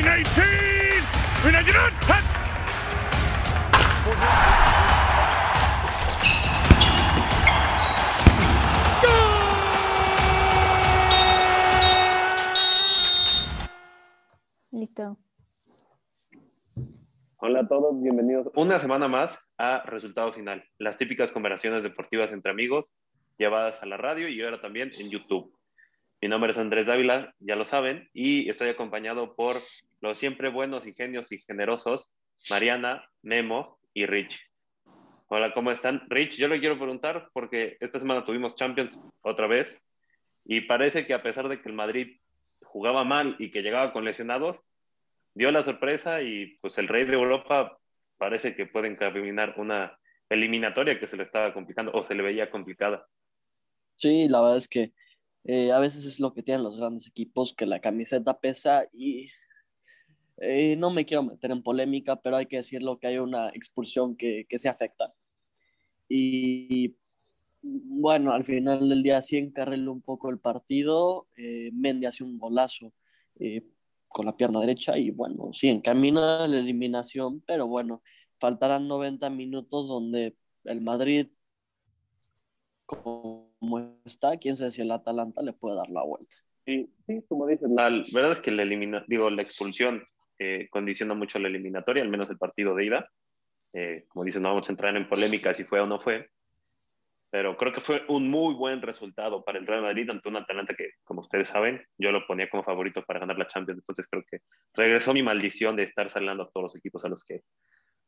319! 319! Listo. Hola a todos, bienvenidos una semana más a Resultado Final, las típicas conversaciones deportivas entre amigos llevadas a la radio y ahora también en YouTube. Mi nombre es Andrés Dávila, ya lo saben, y estoy acompañado por los siempre buenos, ingenios y generosos Mariana, Memo y Rich. Hola, ¿cómo están? Rich, yo le quiero preguntar porque esta semana tuvimos Champions otra vez y parece que a pesar de que el Madrid jugaba mal y que llegaba con lesionados, dio la sorpresa y pues el rey de Europa parece que puede encaminar una eliminatoria que se le estaba complicando o se le veía complicada. Sí, la verdad es que eh, a veces es lo que tienen los grandes equipos, que la camiseta pesa y eh, no me quiero meter en polémica, pero hay que decirlo que hay una expulsión que, que se afecta. Y bueno, al final del día sí encarriló un poco el partido. Eh, hace un golazo eh, con la pierna derecha y bueno, sí encamina la eliminación, pero bueno, faltarán 90 minutos donde el Madrid, como está, quién sabe si el Atalanta le puede dar la vuelta. Sí, sí como dices, la verdad es que la, elimina, digo, la expulsión eh, condiciona mucho la eliminatoria, al menos el partido de ida. Eh, como dices, no vamos a entrar en polémica si fue o no fue, pero creo que fue un muy buen resultado para el Real Madrid ante un Atalanta que, como ustedes saben, yo lo ponía como favorito para ganar la Champions, entonces creo que regresó mi maldición de estar saliendo a todos los equipos a los que,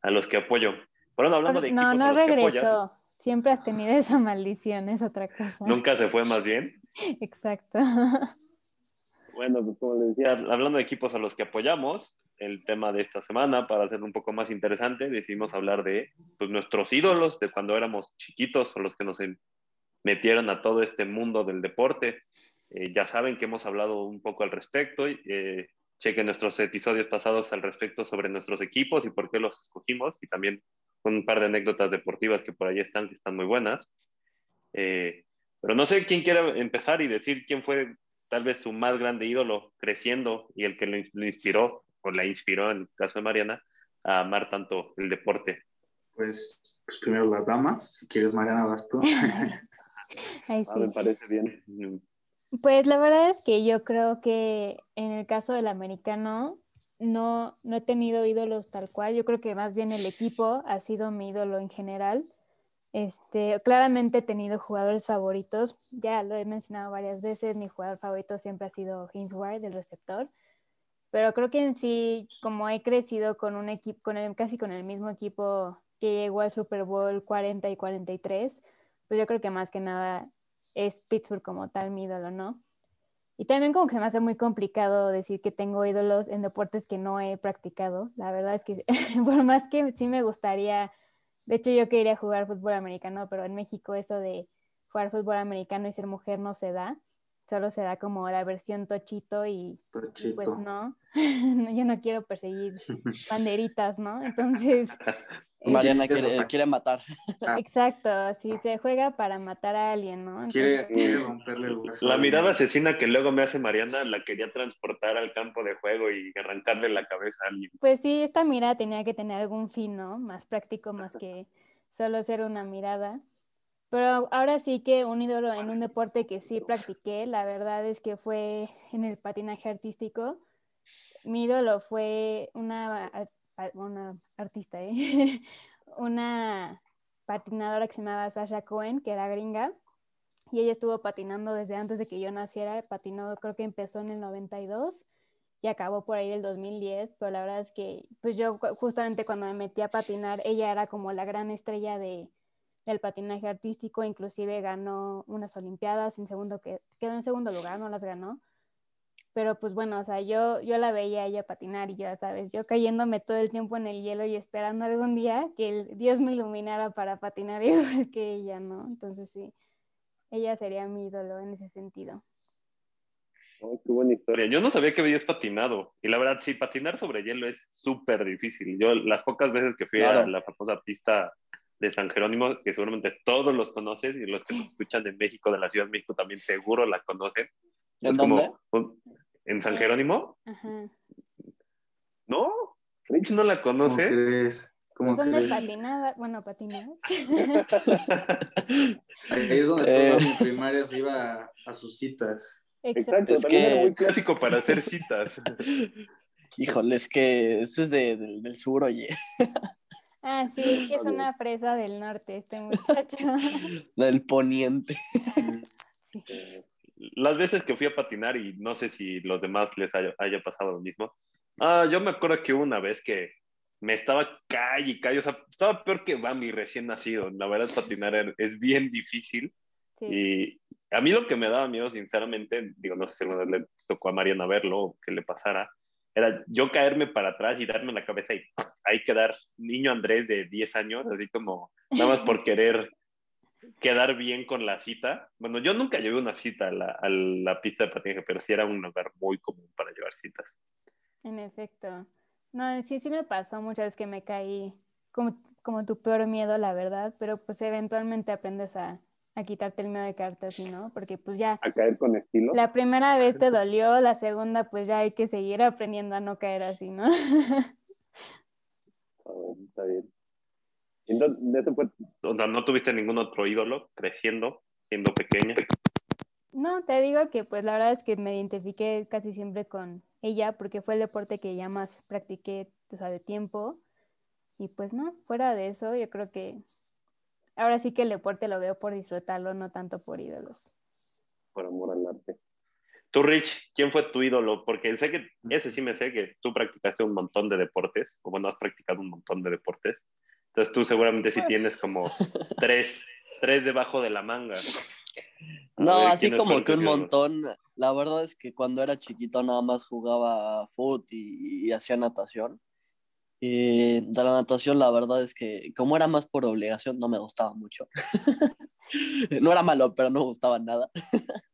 a los que apoyo. Bueno, hablando de equipos no, no a los regresó. Siempre has tenido esa maldición, es otra cosa. Nunca se fue más bien. Exacto. Bueno, pues como les decía, hablando de equipos a los que apoyamos, el tema de esta semana, para hacerlo un poco más interesante, decidimos hablar de pues, nuestros ídolos, de cuando éramos chiquitos o los que nos metieron a todo este mundo del deporte. Eh, ya saben que hemos hablado un poco al respecto. Eh, chequen nuestros episodios pasados al respecto sobre nuestros equipos y por qué los escogimos y también un par de anécdotas deportivas que por ahí están, que están muy buenas. Eh, pero no sé quién quiere empezar y decir quién fue tal vez su más grande ídolo creciendo y el que lo, inspiró o la inspiró, en el caso de Mariana, a amar tanto el deporte? Pues, pues primero las damas, si quieres Mariana, vas tú. Ah, me parece bien. Pues la verdad es que yo creo que en el caso del americano no, no he tenido ídolos tal cual, yo creo que más bien el equipo ha sido mi ídolo en general este, claramente he tenido jugadores favoritos, ya lo he mencionado varias veces, mi jugador favorito siempre ha sido James Ward, el receptor, pero creo que en sí, como he crecido con un equipo, con casi con el mismo equipo que llegó al Super Bowl 40 y 43, pues yo creo que más que nada es Pittsburgh como tal mi ídolo, ¿no? Y también como que me hace muy complicado decir que tengo ídolos en deportes que no he practicado. La verdad es que por más que sí me gustaría de hecho, yo quería jugar fútbol americano, pero en México eso de jugar fútbol americano y ser mujer no se da. Solo se da como la versión tochito y, pues no, yo no quiero perseguir banderitas, ¿no? Entonces... Mariana quiere, matar. Ah. Exacto, si se juega para matar a alguien, ¿no? quiere, romperle el hueso. La mirada asesina que luego me hace Mariana la quería transportar al campo de juego y arrancarle la cabeza a alguien. Pues sí, esta mirada tenía que tener algún fin, ¿no? Más práctico, más que solo ser una mirada. Pero ahora sí que un ídolo en un deporte que sí practiqué, la verdad es que fue en el patinaje artístico. Mi ídolo fue una, una artista, ¿eh? una patinadora que se llamaba Sasha Cohen, que era gringa, y ella estuvo patinando desde antes de que yo naciera, patinó, creo que empezó en el 92 y acabó por ahí el 2010, pero la verdad es que, pues yo justamente cuando me metí a patinar, ella era como la gran estrella de, del patinaje artístico, inclusive ganó unas olimpiadas, en segundo que quedó en segundo lugar, no las ganó. Pero pues bueno, o sea, yo, yo la veía a ella patinar y ya sabes, yo cayéndome todo el tiempo en el hielo y esperando algún día que el Dios me iluminara para patinar igual que ella, ¿no? Entonces sí, ella sería mi ídolo en ese sentido. Oh, qué buena historia. Yo no sabía que habías patinado. Y la verdad, sí, patinar sobre hielo es súper difícil. Yo, las pocas veces que fui a la famosa pista de San Jerónimo, que seguramente todos los conoces y los que nos escuchan de México, de la Ciudad de México, también seguro la conocen. ¿En dónde? en San Jerónimo. Mitch no la ¿Cómo conoce. crees? ¿Cómo Son de crees? patinada, bueno, patinada. Ahí es donde Eh. toda mi primaria se iba a, a sus citas. Exacto. Exacto, Es también que- era muy clásico para hacer citas. Híjole, es que eso es de- del- del sur, oye. Ah, sí, es una fresa del norte este muchacho. Del poniente. Las veces que fui a patinar, y no sé si los demás les haya, haya pasado lo mismo. Ah, yo me acuerdo que hubo una vez que me estaba calle y calle, o sea, estaba peor que Bambi recién nacido. La verdad, patinar es bien difícil. Sí. Y a mí lo que me daba miedo, sinceramente, digo, no sé si alguna vez le tocó a Mariana verlo o que le pasara, era yo caerme para atrás y darme la cabeza y ahí quedar niño Andrés de 10 años, así como nada más por querer quedar bien con la cita. Bueno, yo nunca llevé una cita a la, a la pista de patinaje, pero sí era un lugar muy común para llevar citas. En efecto. No, sí, sí me pasó muchas veces que me caí como, como tu peor miedo, la verdad, pero pues eventualmente aprendes a, a quitarte el miedo de caerte así, ¿no? Porque pues ya, A caer con estilo. la primera vez te dolió, la segunda pues ya hay que seguir aprendiendo a no caer así, ¿no? Ah, está bien. Entonces, ¿eso fue- o sea, ¿no tuviste ningún otro ídolo creciendo, siendo pequeña? No, te digo que pues la verdad es que me identifiqué casi siempre con ella porque fue el deporte que ya más practiqué, o sea, de tiempo. Y pues no, fuera de eso, yo creo que ahora sí que el deporte lo veo por disfrutarlo, no tanto por ídolos. Por amor al arte. Tú, Rich, ¿quién fue tu ídolo? Porque sé que, ese sí me sé que tú practicaste un montón de deportes, o bueno, has practicado un montón de deportes. Entonces tú seguramente sí tienes como tres, tres debajo de la manga. A No, ver, así ¿quiénes como que un montón. La verdad es que cuando era chiquito nada más jugaba foot y, y hacía natación. Y de la natación la verdad es que como era más por obligación no me gustaba mucho. no era malo, pero no me gustaba nada.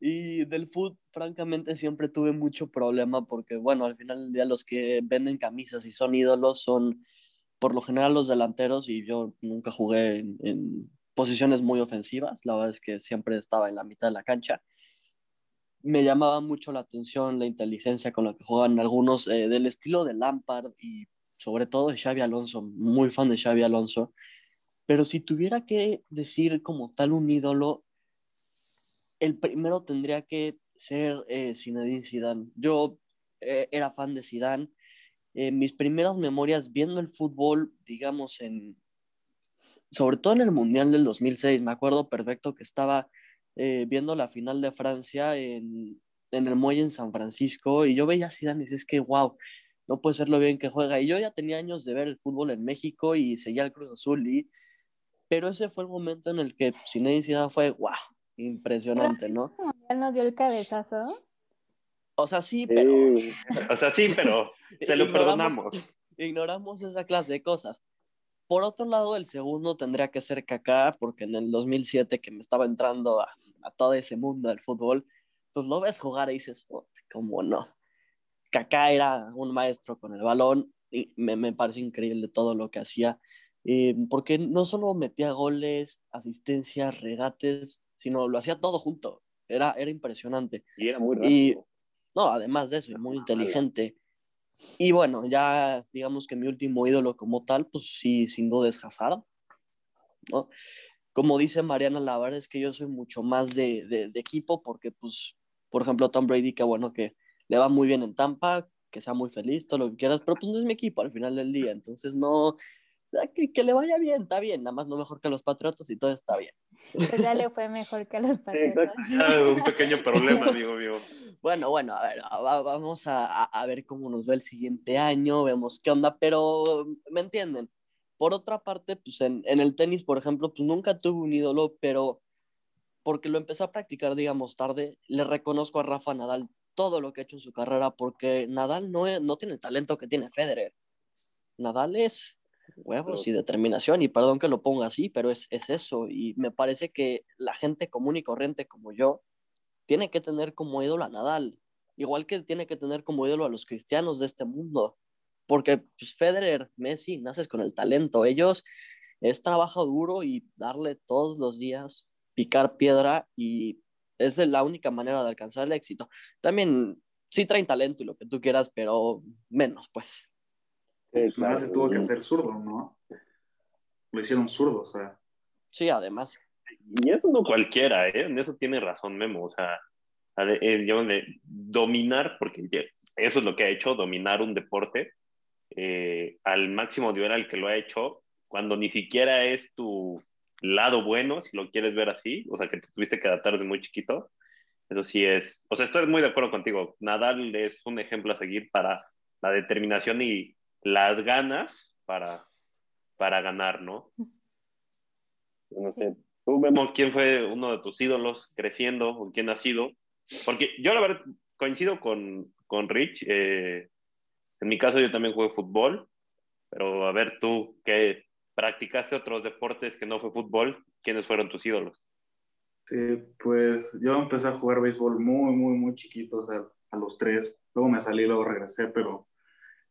y del foot francamente siempre tuve mucho problema porque bueno, al final del día los que venden camisas y son ídolos son por lo general los delanteros y yo nunca jugué en, en posiciones muy ofensivas, la verdad es que siempre estaba en la mitad de la cancha. Me llamaba mucho la atención la inteligencia con la que juegan algunos eh, del estilo de Lampard y sobre todo de Xavi Alonso, muy fan de Xavi Alonso. Pero si tuviera que decir como tal un ídolo, el primero tendría que ser eh, Zinedine Zidane. Yo eh, era fan de Zidane. Eh, mis primeras memorias viendo el fútbol, digamos, en, sobre todo en el Mundial del 2006, me acuerdo perfecto que estaba eh, viendo la final de Francia en, en, el muelle en San Francisco y yo veía a Zidane y decía, es que wow, no puede ser lo bien que juega. Y yo ya tenía años de ver el fútbol en México y seguía el Cruz Azul, y, pero ese fue el momento en el que Zinedine Zidane fue wow, impresionante, ¿no? ¿Ya no dio el cabezazo? O sea, sí, pero... Sí. O sea, sí, pero se lo perdonamos. Ignoramos esa clase de cosas. Por otro lado, el segundo tendría que ser Kaká, porque en el 2007 que me estaba entrando a, a todo ese mundo del fútbol, pues lo ves jugar y dices, oh, ¿cómo no? Kaká era un maestro con el balón y me, me parece increíble todo lo que hacía, eh, porque no solo metía goles, asistencias, regates, sino lo hacía todo junto. Era, era impresionante. Y era muy rápido. Y, no, además de eso, muy inteligente. Y bueno, ya digamos que mi último ídolo como tal, pues sí, sin duda es Hazard. ¿no? Como dice Mariana, la verdad es que yo soy mucho más de, de, de, equipo porque, pues, por ejemplo, Tom Brady, que bueno, que le va muy bien en Tampa, que sea muy feliz, todo lo que quieras, pero pues no es mi equipo al final del día, entonces no, que, que le vaya bien, está bien, nada más no mejor que los Patriotas y todo está bien. Pues ya le fue mejor que a los Patriotas. un pequeño problema, amigo mío. Bueno, bueno, a ver, vamos a, a, ver cómo nos va el siguiente año, vemos qué onda, pero me entienden. Por otra parte, pues en, en, el tenis, por ejemplo, pues nunca tuve un ídolo, pero porque lo empecé a practicar, digamos, tarde, le reconozco a Rafa Nadal todo lo que ha hecho en su carrera, porque Nadal no, es, no tiene el talento que tiene Federer. Nadal es huevos y determinación, y perdón que lo ponga así, pero es, es eso, y me parece que la gente común y corriente como yo, tiene que tener como ídolo a Nadal, igual que tiene que tener como ídolo a los cristianos de este mundo, porque pues, Federer, Messi, naces con el talento, ellos es trabajo duro y darle todos los días, picar piedra y es la única manera de alcanzar el éxito. También sí traen talento y lo que tú quieras, pero menos pues. pues nada se tuvo que hacer zurdo, ¿no? Lo hicieron zurdo, o sea. Sí, además. Y eso no cualquiera, ¿eh? En eso tiene razón Memo, o sea, eh, de dominar, porque eso es lo que ha hecho, dominar un deporte eh, al máximo nivel al que lo ha hecho, cuando ni siquiera es tu lado bueno, si lo quieres ver así, o sea, que te tuviste que adaptar desde muy chiquito, eso sí es, o sea, estoy muy de acuerdo contigo, Nadal es un ejemplo a seguir para la determinación y las ganas para, para ganar, ¿no? No sé, tú, Memo, ¿quién fue uno de tus ídolos creciendo o quién ha sido? Porque yo la verdad coincido con, con Rich, eh, en mi caso yo también jugué fútbol, pero a ver tú, que practicaste otros deportes que no fue fútbol, ¿quiénes fueron tus ídolos? Sí, pues yo empecé a jugar béisbol muy, muy, muy chiquito, o sea, a los tres. Luego me salí, luego regresé, pero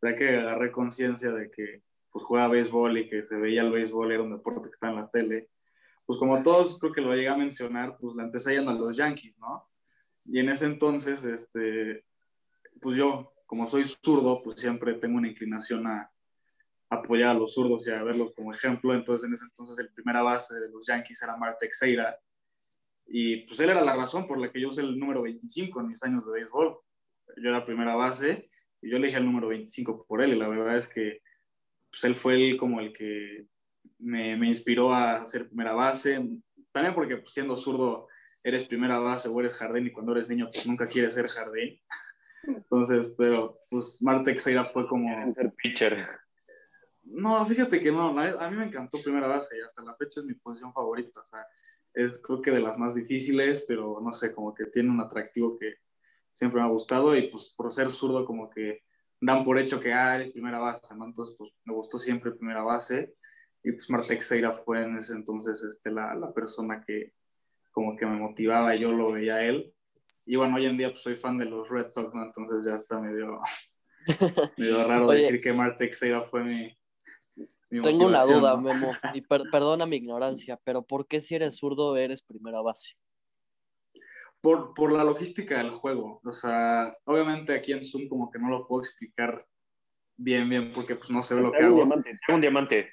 ya que agarré conciencia de que pues jugaba béisbol y que se veía el béisbol, era un deporte que está en la tele, pues como todos creo que lo llegué a mencionar, pues la empecé yendo a los Yankees, ¿no? Y en ese entonces, este, pues yo, como soy zurdo, pues siempre tengo una inclinación a, apoyar a los zurdos y a verlos como ejemplo. Entonces, en ese entonces, el primera base de los Yankees era Marte Teixeira. Y pues él era la razón por la que yo usé el número 25 en mis años de béisbol. Yo era primera base y yo elegí el número 25 por él. Y la verdad es que pues, él fue el, como el que me, me, inspiró a ser primera base. También porque pues, siendo zurdo eres primera base o eres jardín y cuando eres niño pues nunca quieres ser jardín. Entonces, pero pues Marte Teixeira fue como... Ser pitcher. No, fíjate que no, a mí me encantó primera base y hasta la fecha es mi posición favorita, o sea, es creo que de las más difíciles, pero no sé, como que tiene un atractivo que siempre me ha gustado y pues por ser zurdo como que dan por hecho que ah, eres primera base, ¿no? Entonces pues me gustó siempre primera base y pues Martex Seira fue en ese entonces este, la, la persona que como que me motivaba y yo lo veía a él. Y bueno, hoy en día pues soy fan de los Red Sox, ¿no? Entonces ya está medio, medio raro decir que Martex Seira fue mi, tengo una duda, Memo, y perdona mi ignorancia, pero ¿por qué si eres zurdo eres primera base? Por, por, la logística del juego. O sea, obviamente aquí en Zoom como que no lo puedo explicar bien, bien, porque pues no se ve lo que hago. Un diamante, un diamante.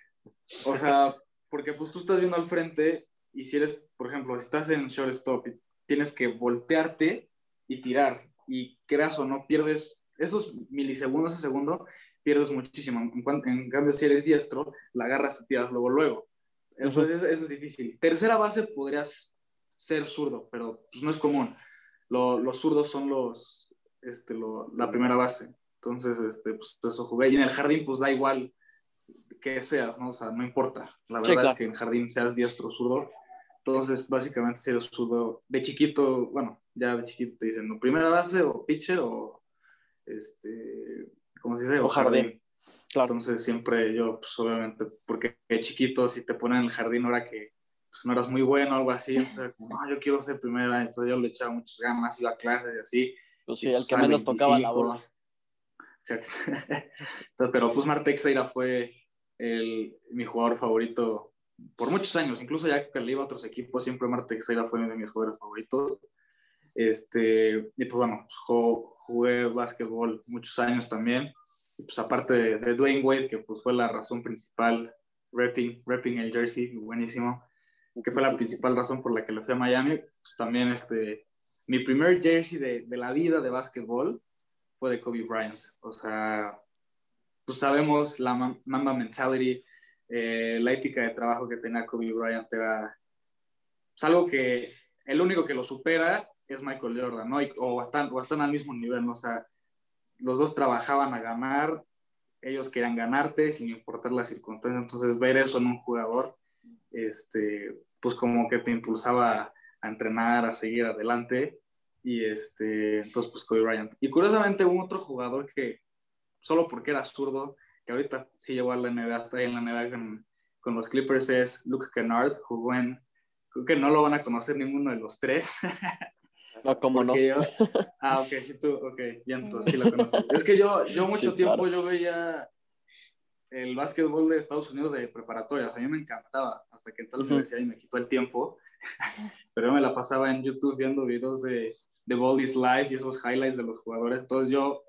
O sea, porque pues tú estás viendo al frente y si eres, por ejemplo, si estás en shortstop y tienes que voltearte y tirar y creas o no pierdes esos milisegundos ese segundo pierdes muchísimo. En, cambio, si eres diestro, la agarras y tiras luego, luego. Entonces, eso es difícil. Tercera base podrías ser zurdo, pero pues, no es común. los zurdos son los, este, la primera base. Entonces, este, pues eso jugué. Y en el jardín, pues da igual que seas, ¿no? O sea, no importa. La verdad es que en jardín seas diestro o zurdo. Entonces, básicamente, si eres zurdo de chiquito, bueno, ya de chiquito te dicen, ¿no? primera base o pitcher o este, como se dice? O jardín. Entonces siempre yo, pues obviamente, porque chiquito, si te ponen en el jardín ahora que pues, no eras muy bueno o algo así, entonces como, no, yo quiero ser primera, entonces yo le echaba muchas ganas, iba a clases y así. Pues sí, el que menos tocaba la bola. entonces, pero pues Martexeira fue el, mi jugador favorito por muchos años, incluso ya que le iba a otros equipos, siempre Martexeira fue uno de mis jugadores favoritos. Este, y pues bueno, pues, jugué básquetbol muchos años también. Y pues aparte de, Dwayne Wade, que pues fue la razón principal, repping, repping el jersey, buenísimo, que fue la principal razón por la que le fui a Miami, pues también este, mi primer jersey de, de la vida de básquetbol fue de Kobe Bryant. O sea, pues sabemos la Mamba mentality, eh, la ética de trabajo que tenía Kobe Bryant era pues, algo que el único que lo supera es Michael Jordan, ¿no? o, están, o están al mismo nivel, ¿no? O sea, los dos trabajaban a ganar, ellos querían ganarte sin importar las circunstancias, entonces ver eso en un jugador, este, pues como que te impulsaba a entrenar, a seguir adelante, y este, entonces pues Kobe Bryant. Y curiosamente un otro jugador que, solo porque era zurdo, que ahorita sí llegó a la NBA, está ahí en la NBA con, con los Clippers, es Luke Kennard, jugó en, creo que no lo van a conocer ninguno de los tres, No, ¿cómo no? ah, ok, sí, tú, ok, ya entonces sí la conoces. es que yo, yo mucho tiempo yo veía el básquetbol de Estados Unidos de preparatoria, a mí me encantaba, hasta que entré a la universidad y me quitó el tiempo, pero yo me la pasaba en YouTube viendo videos de, de Ball is Live y esos highlights de los jugadores, entonces yo,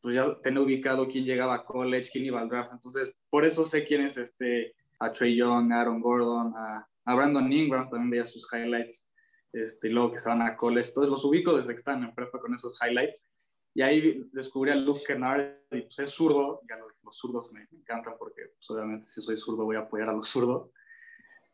pues ya tenía ubicado quién llegaba a college, quién iba al draft. Entonces, por eso sé quién es este, a Trey Young, a Aaron Gordon, a, a Brandon Ingram, también veía sus highlights, este, y luego que se van a college. Entonces, los ubico desde que están en prepa con esos highlights. Y ahí descubrí a Luke Kennard, y pues es zurdo, ya lo los zurdos me, me encantan porque pues, obviamente si soy zurdo voy a apoyar a los zurdos.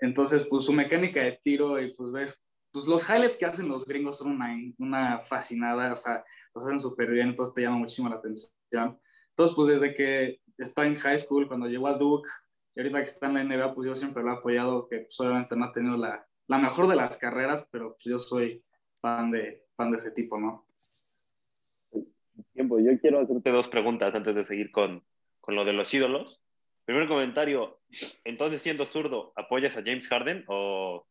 Entonces, pues su mecánica de tiro y pues ves, pues los highlights que hacen los gringos son una, una fascinada, o sea, los hacen súper bien, entonces te llama muchísimo la atención. Entonces, pues desde que está en high school, cuando llegó a Duke, y ahorita que está en la NBA, pues yo siempre lo he apoyado, que pues obviamente no ha tenido la, la mejor de las carreras, pero pues yo soy fan de, fan de ese tipo, ¿no? Tiempo, yo quiero hacerte dos preguntas antes de seguir con, con lo de los ídolos. Primer comentario, entonces siendo zurdo, ¿apoyas a James Harden o,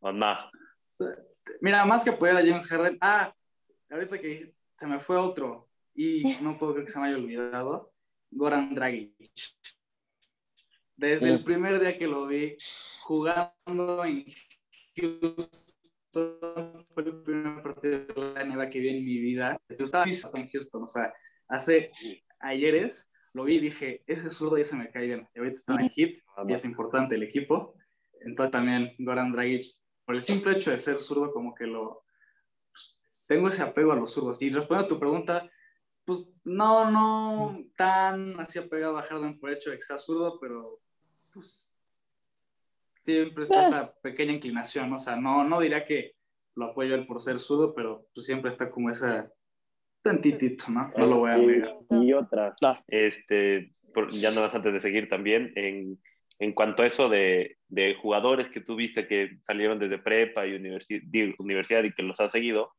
o nada? Mira, más que apoyar a James Harden, ah, ahorita que se me fue otro y no puedo creer que se me haya olvidado, Goran Dragic. Desde el primer día que lo vi jugando en Houston, fue el primer partido de la NBA que vi en mi vida. Yo estaba en Houston, o sea, hace ayeres lo vi y dije, ese zurdo ya se me cae bien. Y ahorita está en hit y es importante el equipo. Entonces también Goran Dragic, por el simple hecho de ser zurdo, como que lo... Pues, tengo ese apego a los zurdos. Y respondiendo a tu pregunta, pues no, no tan así apegado a Harden por el hecho de que sea zurdo, pero pues siempre está esa pequeña inclinación, ¿no? o sea, no, no diría que lo apoyo él por ser zurdo, pero pues siempre está como esa tantitito, ¿no? No lo voy a negar. Y, otra, este, ya no más antes de seguir también, en, en cuanto a eso de, de, jugadores que tú viste que salieron desde prepa y universidad y que los has seguido,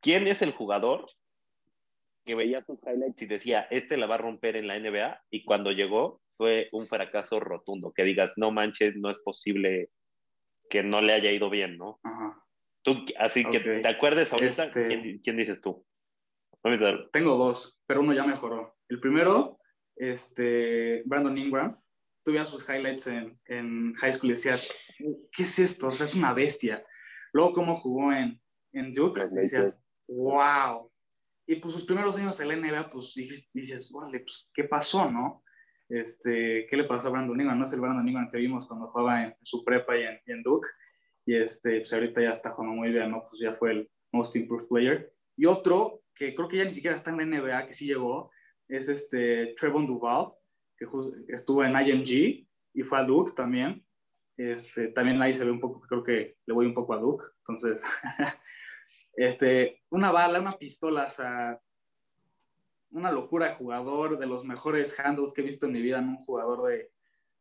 ¿quién es el jugador que veía sus highlights y decía, este la va a romper en la NBA y cuando llegó fue un fracaso rotundo, que digas, no manches, no es posible que no le haya ido bien, ¿no? Ajá. Tú, así que, ¿te acuerdas ahorita? Este... ¿Quién, ¿Quién, dices tú? Tengo dos, pero uno ya mejoró. El primero, este, Brandon Ingram, tuve sus highlights en, en high school y decías, ¿qué es esto? O sea, es una bestia. Luego, cómo jugó en, en Duke, decías, wow. Y pues sus primeros años en la NBA, pues dices, vale, pues, ¿qué pasó, no? Este, ¿Qué le pasó a Brandon Ingram? No es el Brandon Ingram que vimos cuando jugaba en, su prepa y en, y en, Duke. Y este, pues ahorita ya está jugando muy bien, ¿no? Pues ya fue el Most Improved Player. Y otro, que creo que ya ni siquiera está en la NBA, que sí llegó, es este Trevon Duval, que estuvo en IMG y fue a Duke también. Este, también ahí se ve un poco, creo que le voy un poco a Duke. Entonces, este, una bala, una pistola, o sea, una locura jugador, de los mejores handles que he visto en mi vida en un jugador de,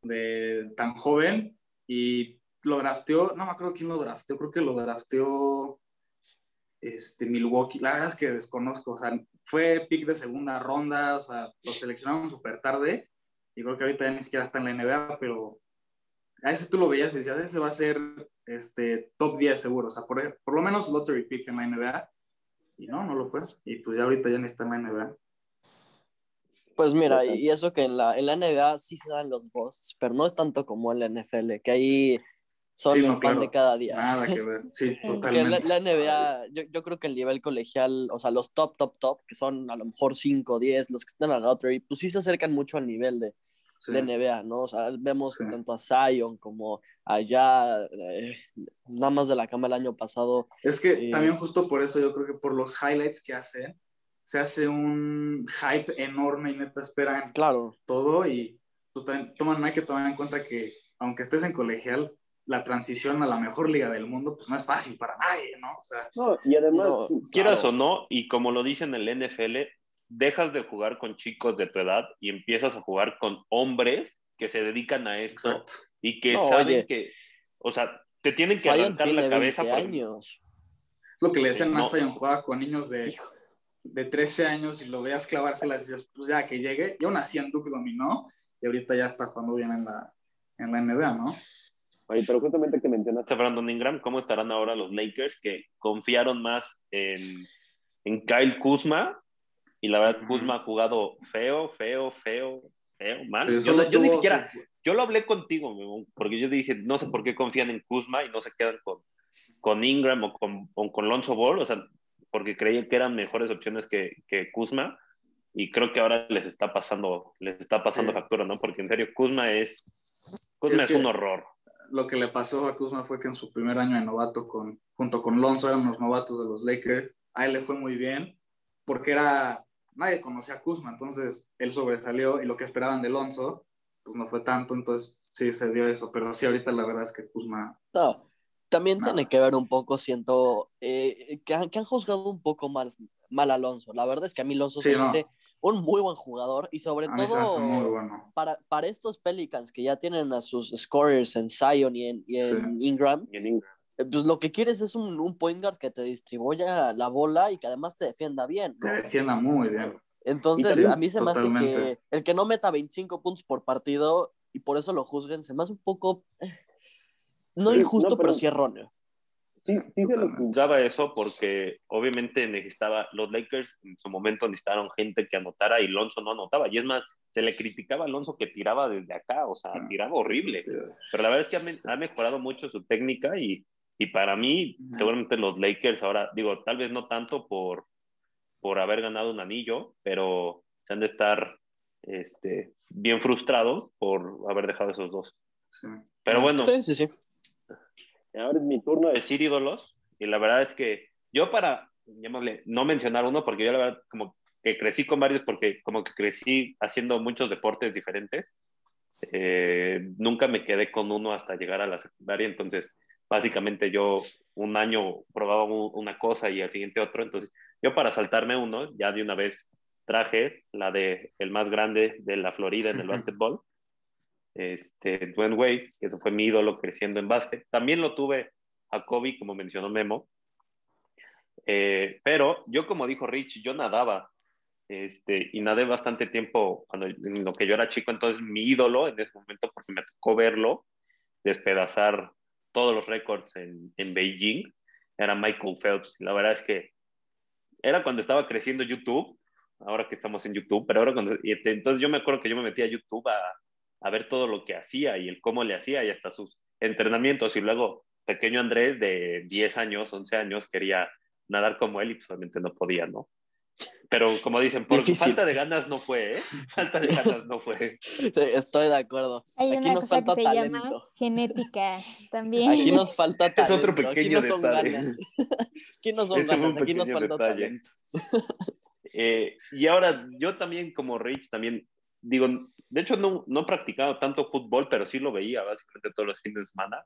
de tan joven. Y lo drafteó, no me acuerdo quién lo drafteó, creo que lo drafteó este, Milwaukee, la verdad es que desconozco, o sea, fue pick de segunda ronda, o sea, lo seleccionaron súper tarde y creo que ahorita ya ni siquiera está en la NBA, pero a ese tú lo veías y decías, ese va a ser este, top 10 seguro, o sea, por, por lo menos lottery pick en la NBA y no, no lo fue, y pues ya ahorita ya ni está en la NBA. Pues mira, y eso que en la, en la NBA sí se dan los busts, pero no es tanto como en la NFL, que ahí son sí, no, el pan claro. de cada día. Nada que ver, sí, totalmente. La, la, NBA, yo, yo, creo que el nivel colegial, o sea, los top, top, top, que son a lo mejor 5, 10, los que están en la lottery, pues sí se acercan mucho al nivel de, sí. de NBA, ¿no? O sea, vemos sí. tanto a Zion como allá, eh, nada más de la cama el año pasado. Es que eh, también justo por eso yo creo que por los highlights que hacen, se hace un hype enorme y neta esperan claro. todo y pues, también, toman, hay que tomar en cuenta que aunque estés en colegial, la transición a la mejor liga del mundo, pues no es fácil para nadie, ¿no? O sea, no, y además, no, quieras claro. o no, y como lo dicen en el NFL, dejas de jugar con chicos de tu edad y empiezas a jugar con hombres que se dedican a esto Exacto. y que no, saben oye, que, o sea, te tienen que arrancar la cabeza. Por... años. Es lo que le decían no. a Zion, jugaba con niños de, de 13 años y lo veías clavárselas y decías, pues ya que llegue. Y aún así en Duke dominó y ahorita ya está jugando bien en la, en la NBA, ¿no? Oye, pero justamente que mencionaste a Brandon Ingram, ¿cómo estarán ahora los Lakers que confiaron más en, en Kyle Kuzma? Y la verdad, Kuzma ha jugado feo, feo, feo, feo, mal. Yo, yo, ni siquiera, yo lo hablé contigo, porque yo dije, no sé por qué confían en Kuzma y no se quedan con, con Ingram o con, o con Lonzo Ball, o sea, porque creía que eran mejores opciones que, que Kuzma. y creo que ahora les está pasando, les está pasando Sí. factura, ¿no? Porque en serio, Kuzma es, Kuzma es es, que- un horror. Lo que le pasó a Kuzma fue que en su primer año de novato, con, junto con Lonzo, eran los novatos de los Lakers. A él le fue muy bien, porque era. Nadie conocía a Kuzma, entonces él sobresalió y lo que esperaban de Lonzo, pues no fue tanto, entonces sí se dio eso. Pero sí, ahorita la verdad es que Kuzma. No, también Nada. tiene que ver un poco, siento, eh, que, han, que han juzgado un poco mal, mal a Alonso. La verdad es que a mí Alonso Sí, se me no. hace un muy buen jugador y sobre me todo muy bueno. para, para estos Pelicans que ya tienen a sus scorers en Zion y en, y en Ingram, Y en Ingram. Eh, pues lo que quieres es un, un point guard que te distribuya la bola y que además te defienda bien, ¿no? Te defienda muy bien. Entonces, también- a mí se me hace que el que no meta 25 puntos por partido y por eso lo juzguen, se me hace un poco, no Sí, injusto, no, pero pero- sí erróneo. Sí, sí se lo Totalmente. juzgaba eso porque obviamente necesitaba, los Lakers en su momento necesitaron gente que anotara y Alonso no anotaba. Y es más, se le criticaba a Alonso que tiraba desde acá, o sea, tiraba horrible. Pero la verdad es que ha, ha mejorado mucho su técnica y, y para mí, seguramente los Lakers ahora, digo, tal vez no tanto por, por haber ganado un anillo, pero se han de estar este, bien frustrados por haber dejado esos dos. Sí. Pero bueno, Sí, sí, sí. ahora es mi turno de decir ídolos y la verdad es que yo para, llamémosle, no mencionar uno porque yo la verdad como que crecí con varios porque como que crecí haciendo muchos deportes diferentes, eh, nunca me quedé con uno hasta llegar a la secundaria, entonces básicamente yo un año probaba un- una cosa y al siguiente otro, entonces yo para saltarme uno ya de una vez traje la de el más grande de la Florida en el básquetbol, este, Dwayne Wade, que eso fue mi ídolo creciendo en básquet. También lo tuve a Kobe, como mencionó Memo. Eh, pero yo, como dijo Rich, yo nadaba. Este, y nadé bastante tiempo cuando en lo que yo era chico, entonces mi ídolo en ese momento, porque me tocó verlo despedazar todos los récords en, en Beijing, era Michael Phelps. Y la verdad es que era cuando estaba creciendo YouTube, ahora que estamos en YouTube, pero ahora cuando, entonces yo me acuerdo que yo me metí a YouTube a, a ver todo lo que hacía y el cómo le hacía y hasta sus entrenamientos. Y luego, pequeño Andrés de 10 años, 11 años, quería nadar como él y pues obviamente no podía, ¿no? Pero como dicen, por Difícil. falta de ganas no fue, ¿eh? Falta de ganas no fue. Sí, Estoy de acuerdo. Hay Aquí una nos cosa falta que se llama talento. genética también. Aquí nos falta talento. otro Aquí pequeño no son detalle. ganas. Aquí no son ganas. Aquí nos falta detalle. talento. Eh, y ahora yo también como Rich también digo, de hecho no, no he practicado tanto fútbol, pero sí lo veía básicamente todos los fines de semana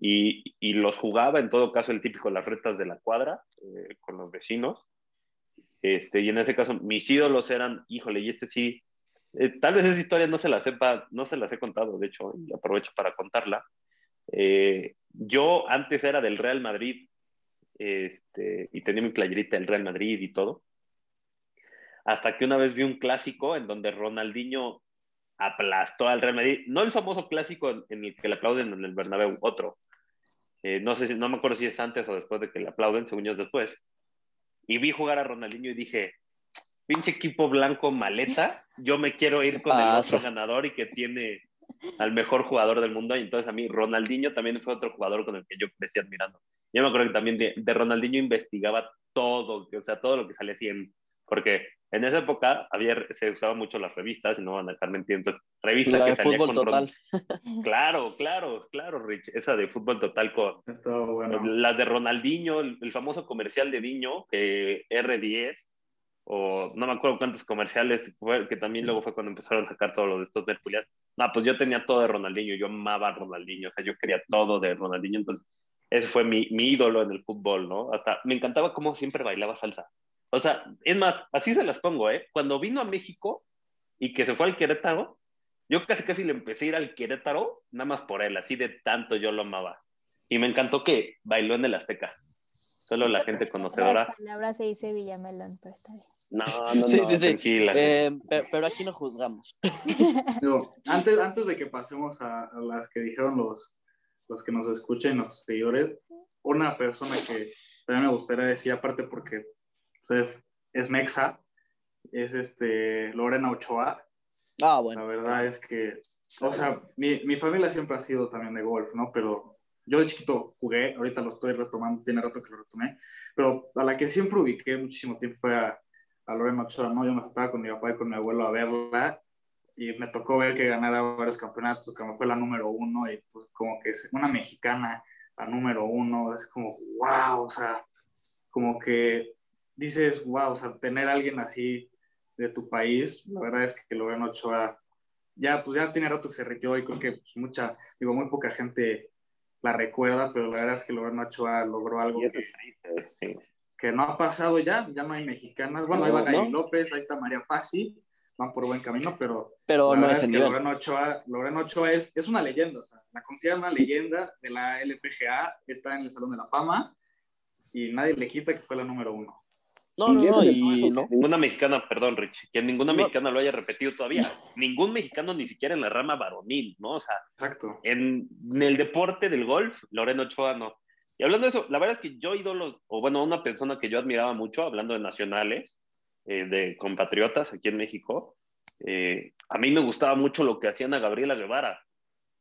y, y los jugaba en todo caso el típico las retas de la cuadra eh, con los vecinos. Este, y en ese caso mis ídolos eran, híjole, y este sí, eh, tal vez esa historia no se la sepa, no se las he contado, de hecho, y aprovecho para contarla. Eh, yo antes era del Real Madrid este, y tenía mi playerita del Real Madrid y todo hasta que una vez vi un clásico en donde Ronaldinho aplastó al Real Madrid, no el famoso clásico en, el que le aplauden en el Bernabéu, otro. Eh, no sé si, no me acuerdo si es antes o después de que le aplauden, según yo es después. Y vi jugar a Ronaldinho y dije, pinche equipo blanco maleta, yo me quiero ir con el otro ganador y que tiene al mejor jugador del mundo. Y entonces a mí Ronaldinho también fue otro jugador con el que yo crecí admirando. Yo me acuerdo que también de, de Ronaldinho investigaba todo, o sea, todo lo que salía así en, porque en esa época había, se usaban mucho las revistas, y no van a dejar mentir, entonces, revistas La que de salía fútbol con Ron- total. Claro, claro, claro, Rich, esa de fútbol total con bueno. las de Ronaldinho, el, el famoso comercial de Diño, que R10, o no me acuerdo cuántos comerciales, fue, que también luego fue cuando empezaron a sacar todo lo de estos Mercurial. No, pues yo tenía todo de Ronaldinho, yo amaba a Ronaldinho, o sea, yo quería todo de Ronaldinho, entonces ese fue mi, mi ídolo en el fútbol, ¿no? Hasta me encantaba cómo siempre bailaba salsa. O sea, es más, así se las pongo, ¿eh? Cuando vino a México y que se fue al Querétaro, yo casi casi le empecé a ir al Querétaro, nada más por él, así de tanto yo lo amaba. Y me encantó que bailó en el Azteca. Solo la gente conocedora. palabras se dice Villamelón, pero está bien. No, no, Sí, no, sí, sí. tranquila. Eh, pe- pero aquí no juzgamos. Digo, antes, antes de que pasemos a, a las que dijeron los, los que nos escuchan, nuestros seguidores, una persona que también me gustaría decir, aparte porque pues, es Mexa, es este Lorena Ochoa. Ah, La bueno. verdad es que, o sea, mi, mi familia siempre ha sido también de golf, ¿no? Pero yo de chiquito jugué, ahorita lo estoy retomando, tiene rato que lo retomé, pero a la que siempre ubiqué muchísimo tiempo fue a, a Lorena Ochoa, ¿no? Yo me estaba con mi papá y con mi abuelo a verla y me tocó ver que ganara varios campeonatos, que me fue la número uno y pues como que es una mexicana, la número uno, es como, wow, o sea, como que dices, wow, o sea, tener a alguien así de tu país, la verdad es que Lorena Ochoa ya, pues ya tiene rato que se retiró y creo que pues, mucha, digo, muy poca gente la recuerda, pero la verdad es que Lorena Ochoa logró algo que, que, no ha pasado ya, ya no hay mexicanas, bueno, ahí va Gaby López, ahí está María Fassi, van por buen camino, pero, pero no es, que Lorena Ochoa, Lorena Ochoa es, es una leyenda, o sea, la consideran una leyenda de la LPGA, está en el Salón de la Fama y nadie le quita que fue la número uno. No, no, no, y no. Ninguna mexicana, perdón, Rich, que ninguna mexicana lo haya repetido todavía. Ningún mexicano ni siquiera en la rama varonil, ¿no? O sea, Exacto. En, en, el deporte del golf, Lorena Ochoa no. Y hablando de eso, la verdad es que yo ídolos, o bueno, una persona que yo admiraba mucho, hablando de nacionales, eh, de compatriotas aquí en México, eh, a mí me gustaba mucho lo que hacían a Gabriela Guevara,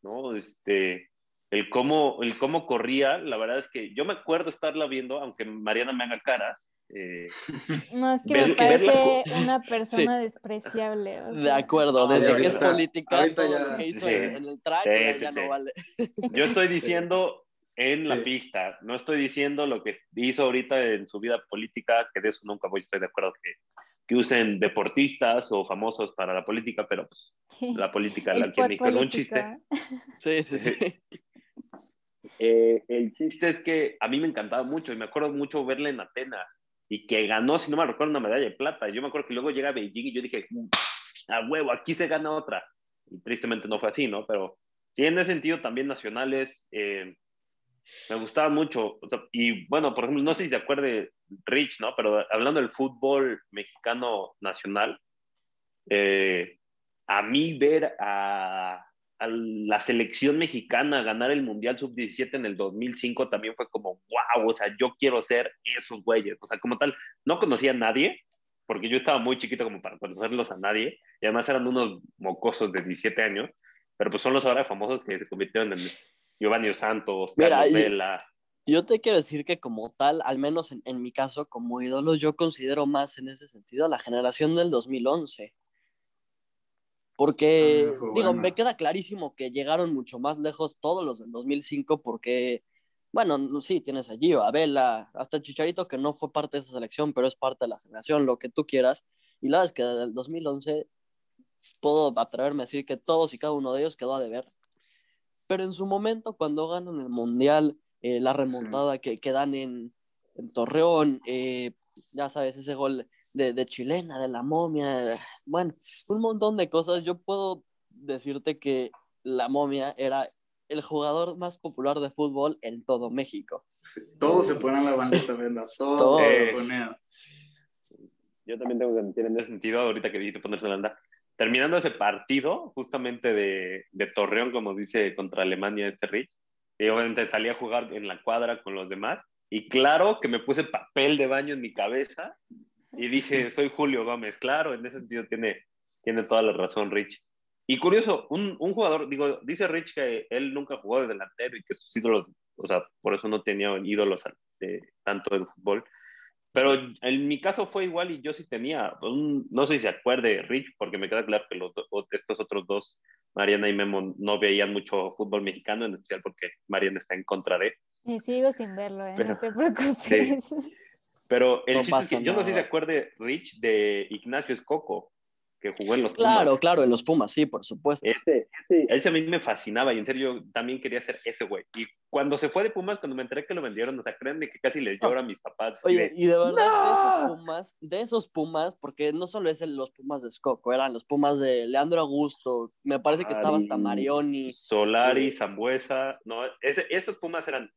¿no? Este, el cómo, el cómo corría, la verdad es que yo me acuerdo estarla viendo, aunque Mariana me haga caras, eh, no, es que me parece una persona despreciable. de acuerdo, desde que es política, todo lo que hizo en, el track ya, no vale. Yo estoy diciendo en la pista, no estoy diciendo lo que hizo ahorita en su vida política, que de eso nunca voy a estar de acuerdo que, que usen deportistas o famosos para la política, pero pues la política la que es un chiste. Sí, sí, sí. Eh, el chiste es que a mí me encantaba mucho y me acuerdo mucho verla en Atenas y que ganó, si no me recuerdo, una medalla de plata. Yo me acuerdo que luego llega a Beijing y yo dije, mm, a huevo, aquí se gana otra. Y tristemente no fue así, ¿no? Pero sí, en ese sentido también nacionales eh, me gustaba mucho. y bueno, por ejemplo, no sé si se acuerde Rich, ¿no? Pero hablando del fútbol mexicano nacional, eh, a mí ver a a la selección mexicana ganar el Mundial Sub-17 en el 2005 también fue como, wow, o sea, yo quiero ser esos güeyes. O sea, como tal, no conocía a nadie, porque yo estaba muy chiquito como para conocerlos a nadie, y además eran unos mocosos de 17 años, pero pues son los ahora famosos que se convirtieron en Giovanni Santos, Carlos Vela. Yo te quiero decir que como tal, al menos en, en mi caso, como ídolos, yo considero más en ese sentido a la generación del 2011. Porque, ah, digo, me queda clarísimo que llegaron mucho más lejos todos los del 2005 porque, bueno, sí, tienes allí a Vela, hasta Chicharito que no fue parte de esa selección, pero es parte de la generación, lo que tú quieras. Y la verdad es que desde el 2011 puedo atreverme a decir que todos y cada uno de ellos quedó a deber. Pero en su momento, cuando ganan el Mundial, eh, la remontada que, que, dan en, en Torreón, eh, ya sabes, ese gol de, chilena, de la momia, bueno, un montón de cosas. Yo puedo decirte que la momia era el jugador más popular de fútbol en todo México. todos se ponen la bandita, ¿verdad? Todos se ponían. Yo también tengo que mentir en ese sentido, ahorita que dijiste ponerse la banda. Terminando ese partido, justamente de, de Torreón, como dice, contra Alemania, este Rich, y obviamente salí a jugar en la cuadra con los demás, y claro que me puse papel de baño en mi cabeza y dije, soy Julio Gómez. Claro, en ese sentido tiene, tiene toda la razón Rich. Y curioso, un, un, jugador, digo, dice Rich que él nunca jugó de delantero y que sus ídolos, o sea, por eso no tenía ídolos de, tanto del fútbol. Pero en mi caso fue igual y yo sí tenía, no sé si se acuerde Rich, porque me queda claro que los, estos otros dos, Mariana y Memo, no veían mucho fútbol mexicano, en especial porque Mariana está en contra de. Y sigo sin verlo, ¿eh? no te preocupes. Pero el chiste es que yo no sé si se acuerde, Rich, de Ignacio Escoco, que jugó en los Pumas. Claro, claro, en los Pumas, sí, por supuesto. Ese, ese, a mí me fascinaba y en serio yo también quería ser ese güey. Y cuando se fue de Pumas, cuando me enteré que lo vendieron, o sea, creen que casi les llora a mis papás. Oye, y de verdad, de esos Pumas, de esos Pumas, porque no solo es los Pumas de Escoco, eran los Pumas de Leandro Augusto, me parece que estaba hasta Marioni. Solari, Zambuesa, no, esos Pumas eran,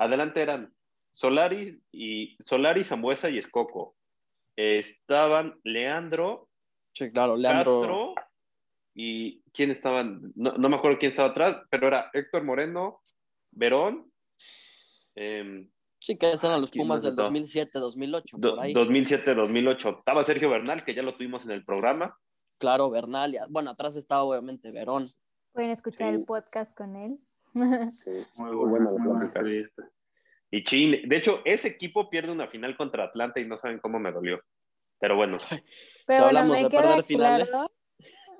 adelante eran Solari y Solari, Zambuesa y Escoco. estaban Leandro, sí, claro, Leandro. Castro y quién estaban, no, me acuerdo quién estaba atrás, pero era Héctor Moreno, Verón. Em, sí, que eran los Pumas del 2007-2008. 2007-2008. Estaba Sergio Bernal, que ya lo tuvimos en el programa. Claro, Bernal. Bueno, atrás estaba obviamente Verón. Pueden escuchar el podcast con él. muy, buena, muy buena entrevista. Y Chin, de hecho, ese equipo pierde una final contra Atlanta y no saben cómo me dolió. Pero bueno. Pero bueno, hablamos me de perder finales. claro.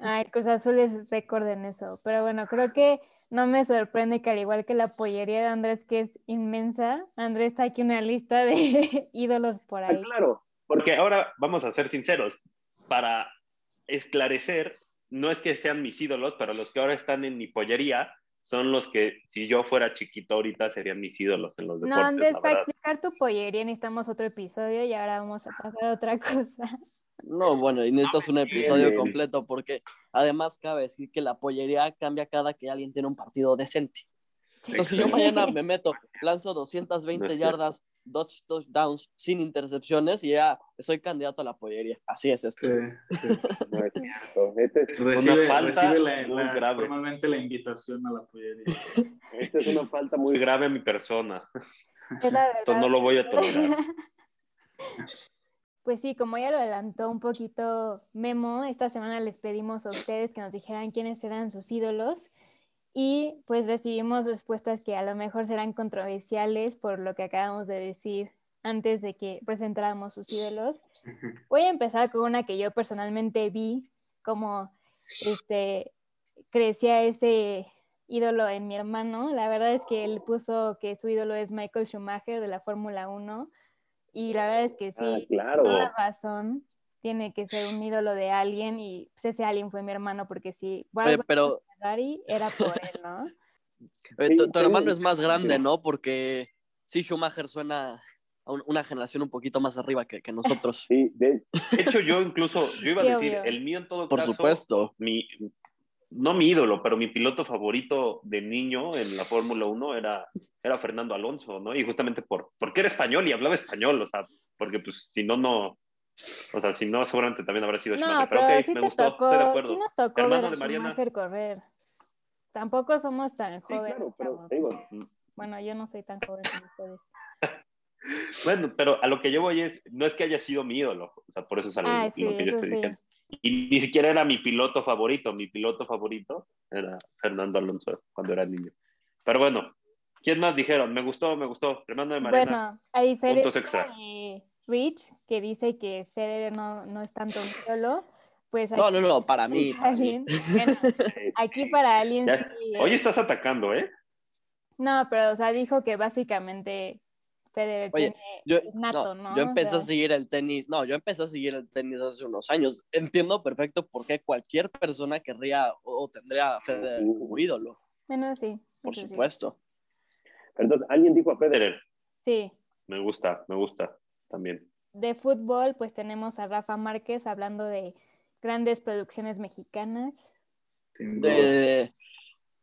Ay, Cruz Azul es récord en eso. Pero bueno, creo que no me sorprende que al igual que la pollería de Andrés, que es inmensa, Andrés está aquí una lista de ídolos por Ah, ahí. claro, porque ahora vamos a ser sinceros. Para esclarecer, no es que sean mis ídolos, pero los que ahora están en mi pollería son los que, si yo fuera chiquito ahorita, serían mis ídolos en los No, deportes. Andrés, la para verdad. explicar tu pollería necesitamos otro episodio y ahora vamos a pasar a otra cosa. No, bueno, y necesitas un episodio bien. completo porque además cabe decir que la pollería cambia cada que alguien tiene un partido decente. Entonces, si yo mañana me meto, lanzo 220 No es cierto. yardas, dos touchdowns sin intercepciones y ya soy candidato a la pollería. Así es esto. Sí, sí. No es cierto. Este es Recibe, una falta recibe la- muy la- grave. formalmente la invitación a la pollería. Esta es una falta muy grave a mi persona. Es la verdad. Esto no lo voy a tolerar. Pues sí, como ya lo adelantó un poquito Memo, esta semana les pedimos a ustedes que nos dijeran quiénes eran sus ídolos y pues recibimos respuestas que a lo mejor serán controversiales por lo que acabamos de decir antes de que presentáramos sus ídolos. Voy a empezar con una que yo personalmente vi como este crecía ese ídolo en mi hermano. La verdad es que él puso que su ídolo es Michael Schumacher de la Fórmula 1 y la verdad es que sí, Ah, claro. toda razón. Tiene que ser un ídolo de alguien y pues, ese alguien fue mi hermano porque si por Oye, pero Ferrari era por él, ¿no? eh, tu, Sí, tu sí. hermano es más grande, ¿no? Porque sí, Schumacher suena a un- una generación un poquito más arriba que, que nosotros. Sí, de, de hecho yo incluso, yo iba a decir, obvio. el mío en todo Por caso, supuesto. mi, no mi ídolo, pero mi piloto favorito de niño en la Fórmula 1 era, era Fernando Alonso, ¿no? Y justamente por, porque era español y hablaba español, o sea, porque pues si no, no, o sea, si no, seguramente también habrá sido No, Schumacher. pero Pero ok, sí me te gustó, tocó, estoy de sí acuerdo. nos tocó Hermano ver a de Mariana. Schumacher correr. Tampoco somos tan Sí, jóvenes. claro, pero digo, Bueno, yo no soy tan joven como ustedes. Bueno, pero a lo que yo voy es, no es que haya sido mi ídolo, o sea, por eso es a lo, Ah, sí, lo que yo estoy sí. diciendo. Y ni siquiera era mi piloto favorito, mi piloto favorito era Fernando Alonso cuando era niño. Pero bueno, ¿quién más dijeron? Me gustó, me gustó. Fernando de Mariana. Bueno, a diferencia Puntos extra. de Rich, que dice que Federer no, no es tanto un ídolo, pues No, aquí, no, no, para mí. para mí. bueno, aquí para alguien sí, Hoy eh, estás atacando, ¿eh? No, pero o sea, dijo que básicamente Federer Oye, tiene Yo, nato, ¿no? yo O empecé a seguir el tenis, no, yo empecé a seguir el tenis hace unos años. Entiendo perfecto por qué cualquier persona querría o, o tendría a Federer como ídolo, Bueno, sí. por sí. supuesto. Entonces, alguien dijo a Federer. Sí. Me gusta, me gusta también. De fútbol, pues tenemos a Rafa Márquez hablando de grandes producciones mexicanas. Eh,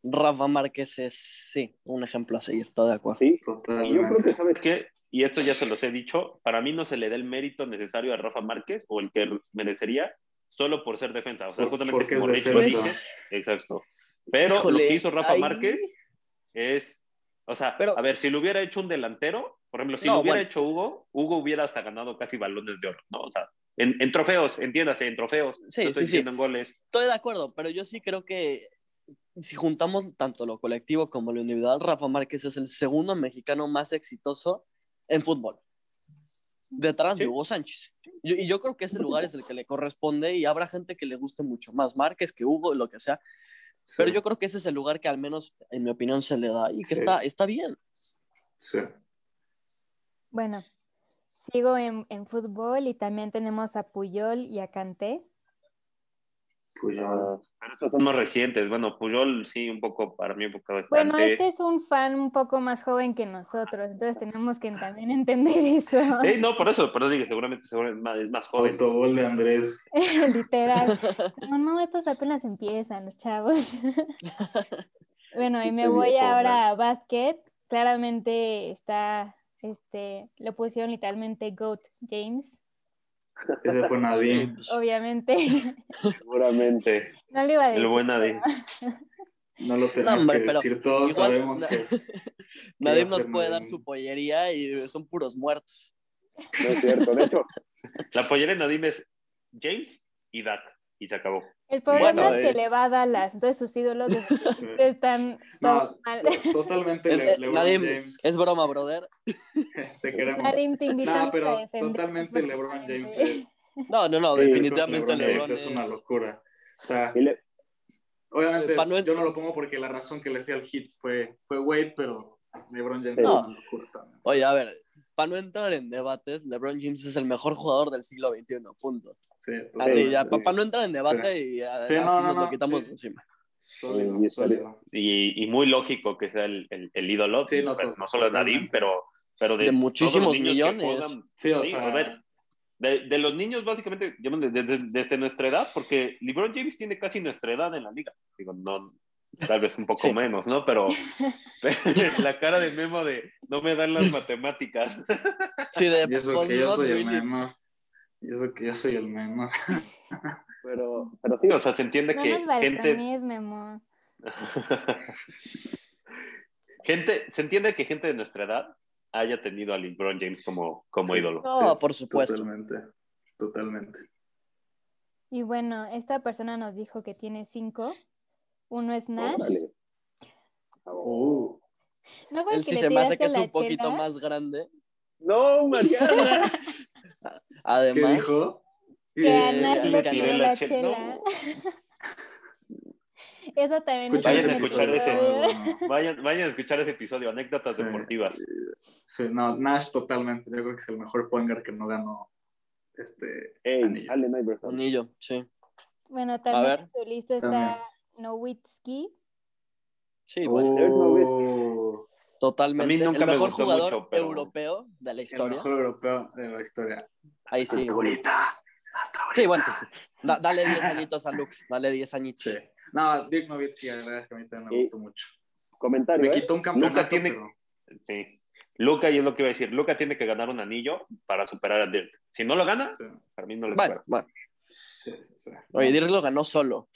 Rafa Márquez es, sí, un ejemplo a seguir, estoy de acuerdo. Sí, y totalmente. yo creo que, ¿sabes qué? Y esto ya se los he dicho, para mí no se le da el mérito necesario a Rafa Márquez o el que merecería solo por ser defensa. O sea, Por- justamente porque como Rich lo defensa. dice, exacto. Pero Híjole, lo que hizo Rafa ahí- Márquez es, o sea, Pero- a ver, si lo hubiera hecho un delantero, por ejemplo, si No, lo hubiera bueno. hecho Hugo, Hugo hubiera hasta ganado casi balones de oro, ¿no? O sea, en, en trofeos, entiéndase, en trofeos. Sí, no estoy sí, sí. en goles. Estoy de acuerdo, pero yo sí creo que si juntamos tanto lo colectivo como lo individual, Rafa Márquez es el segundo mexicano más exitoso en fútbol. Detrás de Sí. Hugo Sánchez. Yo- y yo creo que ese lugar es el que le corresponde y habrá gente que le guste mucho más Márquez que Hugo, lo que sea. Sí, Pero yo creo que ese es el lugar que al menos, en mi opinión, se le da y que Sí. está, está bien. sí. Bueno, sigo en, en fútbol y también tenemos a Puyol y a Kanté. Ya. Ah, pero estos son más recientes. Bueno, Puyol sí, un poco, para mí un poco bastante. Bueno, este es un fan un poco más joven que nosotros, entonces tenemos que también entender eso. Sí, no, por eso, por eso dije, seguramente, seguramente es más, es más joven. Autogol de Andrés. Literal. No, no, estos apenas empiezan, los chavos. bueno, y me voy ahora a básquet. Claramente está, este, lo pusieron literalmente GOAT James, Ese fue Nadie. Pues, obviamente. Seguramente. no lo iba a decir. El buen Adi. No lo tenemos hombre, que decir. Todos igual- sabemos que. Nadie nos puede dar su pollería y son puros muertos. No es cierto. De hecho, la pollera de Nadim es James y Dak. Y se acabó. El problema Bueno, es que eh. le va a Dallas, entonces sus ídolos están No, mal. totalmente Es- Le- es- LeBron Nadim, James. es broma, brother. Te queremos. Nadim, te No, pero a defender totalmente LeBron James es, No, no, no, Sí, definitivamente LeBron LeBron James es... es una locura. O sea, le- obviamente yo no lo pongo porque la razón que le fui al hit fue, fue Wade, pero LeBron James No. es una locura también. Oye, a ver, para no entrar en debates, LeBron James es el mejor jugador del siglo XXI, punto. Sí, Así, ya, sí. para no entrar en debate y a- Sí, no, así no, nos lo quitamos de encima. Sólido, Y sólido. y, y muy lógico que sea el, el, el ídolo, Sí, no, pues, to- no solo de Nadim, pero, pero de, De todos los muchísimos millones. juegan. Sí, o Sí, sea, a ver, de, de los niños, básicamente, desde- desde nuestra edad, porque LeBron James tiene casi nuestra edad en la liga. Digo, no, tal vez un poco Sí. menos, ¿no? Pero, la cara de Memo de no me dan las matemáticas. Sí, de y eso pues, que yo soy el menor. Y eso que yo soy el menor. Pero, pero sí, o sea, se entiende No que nos gente, Memo. gente, se entiende que gente de nuestra edad haya tenido a LeBron James como, como Sí. ídolo. No, Sí, por supuesto. Totalmente. Totalmente. Y bueno, esta persona nos dijo que tiene cinco. Uno es Nash. Uh, ¿No Él sí se me hace que es un poquito chela? más grande. No, Mariana. ¿Qué Además, dijo? Que a Eh, Nash le tiré la la che- chela. no. Eso también Escuchen Vayan a es escuchar ese. Vayan, vayan a escuchar ese episodio, anécdotas Sí. deportivas. Sí, no, Nash totalmente. Yo creo que es el mejor pointer que no ganó este Ey, anillo. Allen Iverson. anillo, sí. Bueno, también en su lista está También. Nowitzki. Sí, bueno, Uh, totalmente. a mí nunca el me mejor gustó jugador mucho, pero- europeo de la el historia. mejor europeo de la historia. Ahí sí. Hasta ahorita. Hasta ahorita. Sí, bueno. Da- dale 10 añitos a Luke. Dale 10 añitos. Sí. No, Dirk Nowitzki, la verdad es que a mí también me gustó mucho. Comentario. Me ¿eh? quitó un campeonato, Luka tiene, pero... sí. Luca, y es lo que iba a decir, Luca tiene que ganar un anillo para superar a Dirk. Si no lo gana, Sí, para mí no lo Bueno, supera. bueno. sí, sí. sí. Oye, Dirk lo ganó solo.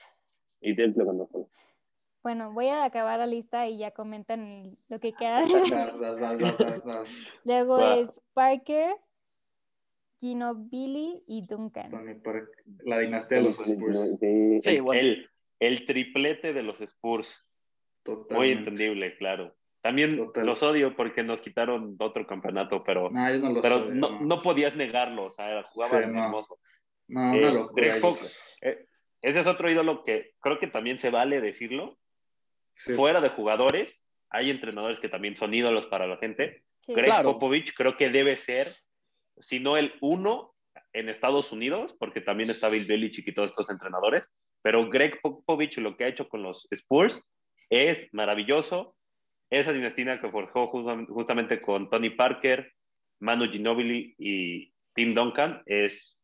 Y Dirk lo ganó solo. Bueno, voy a acabar la lista y ya comentan lo que queda. Luego Va. es Parker, Ginobili y Duncan. La dinastía de los Spurs. Sí, el, el- triplete de los Spurs. Muy Totalmente. entendible, claro. También Total. los odio porque nos quitaron otro campeonato, pero, No, yo no pero sé, no, no podías negarlo, o sea, jugaban Sí, no. hermoso. No, Eh, locura. Greg Pop- eh, ese es otro ídolo que creo que también se vale decirlo. Sí. Fuera de jugadores, hay entrenadores que también son ídolos para la gente. Sí. Greg Claro. Popovich creo que debe ser, si no el uno en Estados Unidos, porque también está Bill Belichick y todos estos entrenadores, pero Greg Popovich lo que ha hecho con los Spurs es maravilloso. Esa dinastía que forjó justam- justamente con Tony Parker, Manu Ginobili y Tim Duncan es,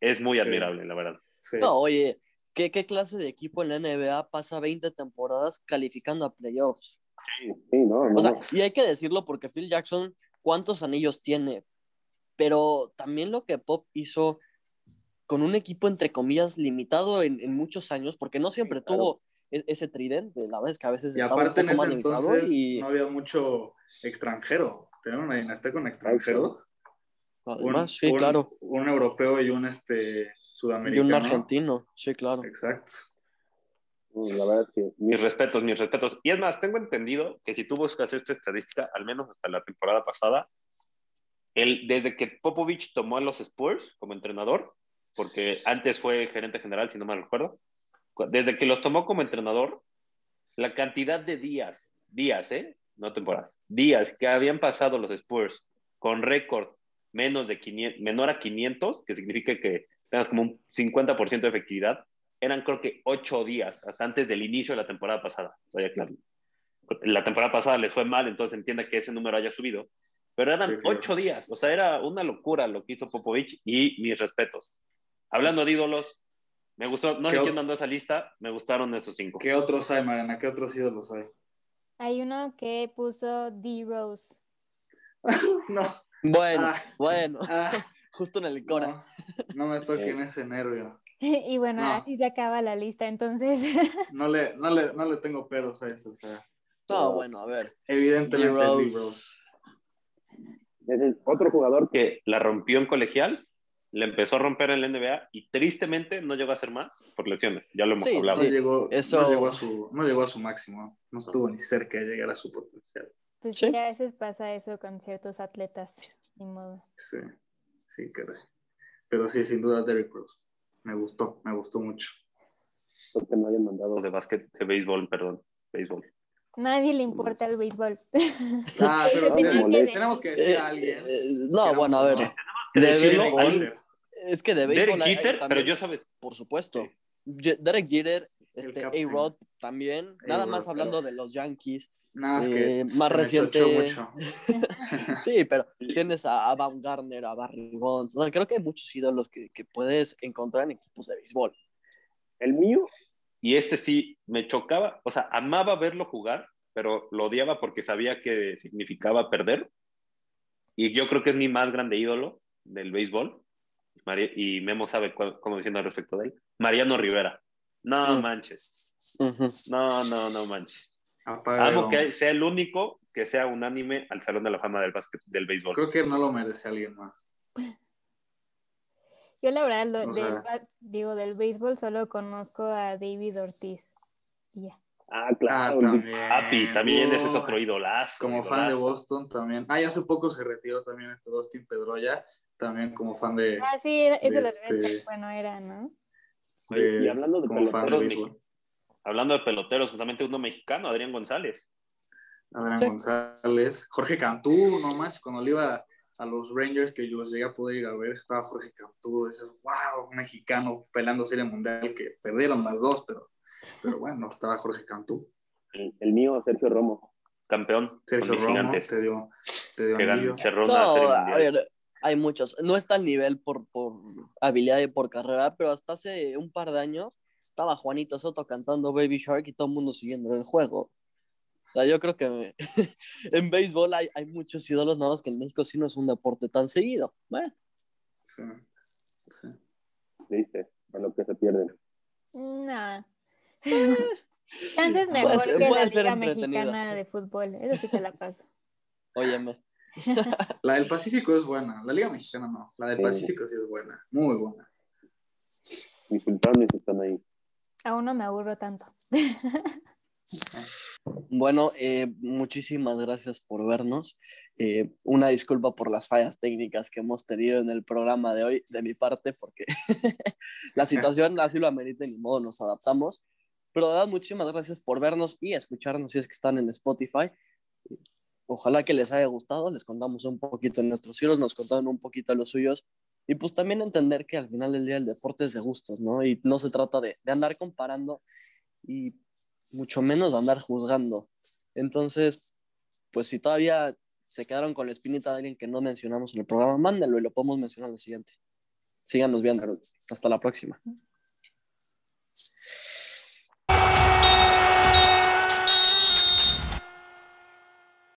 es muy Sí. admirable, la verdad. Sí. No, oye, ¿qué, ¿qué clase de equipo en la NBA pasa 20 temporadas calificando a playoffs? Sí, no, O sea, y hay que decirlo porque Phil Jackson, ¿cuántos anillos tiene? Pero también lo que Pop hizo con un equipo, entre comillas, limitado en, en muchos años, porque no siempre claro. tuvo e- ese tridente, la verdad es que a veces Y estaba aparte un en poco ese más limitado entonces y no había mucho extranjero. Tenían una dinastía con extranjeros. además, un, sí, un- claro, Un europeo y un este y sudamericano. un argentino, sí, claro. Exacto. La verdad que mis respetos, mis respetos. Y es más, tengo entendido que si tú buscas esta estadística, al menos hasta la temporada pasada, el, desde que Popovich tomó a los Spurs como entrenador, porque antes fue gerente general, si no me recuerdo, cu- desde que los tomó como entrenador, la cantidad de días, días, ¿eh? No temporadas, días que habían pasado los Spurs con récord menos de 500, menor a 500, que significa que tengas como un 50% de efectividad, eran creo que ocho días, hasta antes del inicio de la temporada pasada. Todavía claro. La temporada pasada les fue mal, entonces entiende que ese número haya subido. Pero eran Sí, claro. ocho días, o sea, era una locura lo que hizo Popovich y mis respetos. Hablando de ídolos, me gustó, no sé ¿Qué quién mandó esa lista, me gustaron esos cinco. ¿Qué otros hay, Mariana? ¿Qué otros ídolos hay? Hay uno que puso D-Rose. no. Bueno, Ah, bueno, ah, justo en el Cora. no, no me toquen ese nervio. Y bueno, No. así se acaba la lista, entonces. No le, no le, no le tengo peros a eso. O sea, No, bueno, a ver. evidentemente el otro jugador que la rompió en colegial, le empezó a romper en la NBA y tristemente no llegó a hacer más por lesiones. Ya lo hemos Sí, hablado. No, sí. llegó, Eso- no, llegó a su, no llegó a su máximo. No estuvo ni cerca de llegar a su potencial. Pues Sí. a veces pasa eso con ciertos atletas, ni modo. Sí, sí, caray. pero sí, sin duda Derrick Rose. Me gustó, me gustó mucho. Porque no hayan mandado de básquet, de béisbol, perdón, béisbol. Nadie le importa el béisbol. Ah, pero tenemos, que- tenemos que decir Eh, a alguien. eh, no, Queramos bueno, a ver. no. Que De béisbol, hay-. Es que de Derek béisbol hay Jeter, pero yo sabes, Por supuesto. Derek Jeter, este. A-Rod también. Nada más hablando de los Yankees. Nada más que Eh, más reciente- mucho. Sí, pero tienes a, Van Garner, a Barry Bonds. O sea, creo que hay muchos ídolos que, que puedes encontrar en equipos de béisbol. el mío, y este sí me chocaba, o sea, amaba verlo jugar, pero lo odiaba porque sabía que significaba perder. Y yo creo que es mi más grande ídolo del béisbol. Y Memo sabe cómo diciendo al respecto de él. Mariano Rivera. No Mm. manches. No, no, no manches. Apaga Amo que sea el único que sea unánime al Salón de la Fama del básquet del béisbol. Creo que no lo merece alguien más. Yo la verdad, lo- del, digo, del béisbol solo conozco a David Ortiz. Y ya. Ah, Ah, también. Papi, también ese es otro idolazo. Como fan de. Boston también. Ah, y hace poco se retiró también este Dustin Pedroya, también como fan de... Ah, sí, era- de lo este- bueno era, ¿no? Oye, y hablando de peloteros, hablando de peloteros, justamente uno mexicano, Adrián González. Adrián Sí. González, Jorge Cantú, no más, cuando le iba a los Rangers que yo llegué a poder ir a ver, estaba Jorge Cantú, ese wow, un mexicano pelando serie mundial que perdieron las dos, pero, pero bueno, estaba Jorge Cantú. El, el mío, Sergio Romo, campeón Sergio Romo gigantes. te dio, te dio que una No, a ver, hay muchos. No está al nivel por, por habilidad y por carrera, pero hasta hace un par de años estaba Juanito Soto cantando Baby Shark y todo el mundo siguiendo el juego. O sea, yo creo que en béisbol hay, hay muchos ídolos, nada más que en México sí no es un deporte tan seguido. Bueno, Sí, sí. Viste, a lo que se pierden. No. Antes mejor Puede ser- que la Liga. Mexicana de Fútbol. Eso sí te la paso. óyeme. La del Pacífico es buena, la Liga Mexicana no, la del Sí. Pacífico sí es buena, muy buena. Mis sultanes están ahí. Aún no me aburro tanto. Bueno, eh, muchísimas gracias por vernos. Eh, una disculpa por las fallas técnicas que hemos tenido en el programa de hoy, de mi parte, porque la situación así lo amerita y ni modo nos adaptamos. Pero de verdad, muchísimas gracias por vernos y escucharnos si es que están en Spotify. Ojalá que les haya gustado, les contamos un poquito de nuestros giros, nos contaron un poquito de los suyos. Y pues también entender que al final del día el deporte es de gustos, ¿no? Y no se trata de, de andar comparando y mucho menos de andar juzgando. Entonces, pues si todavía se quedaron con la espinita de alguien que no mencionamos en el programa, mándenlo y lo podemos mencionar en el siguiente. Síganos viendo. Hasta la próxima.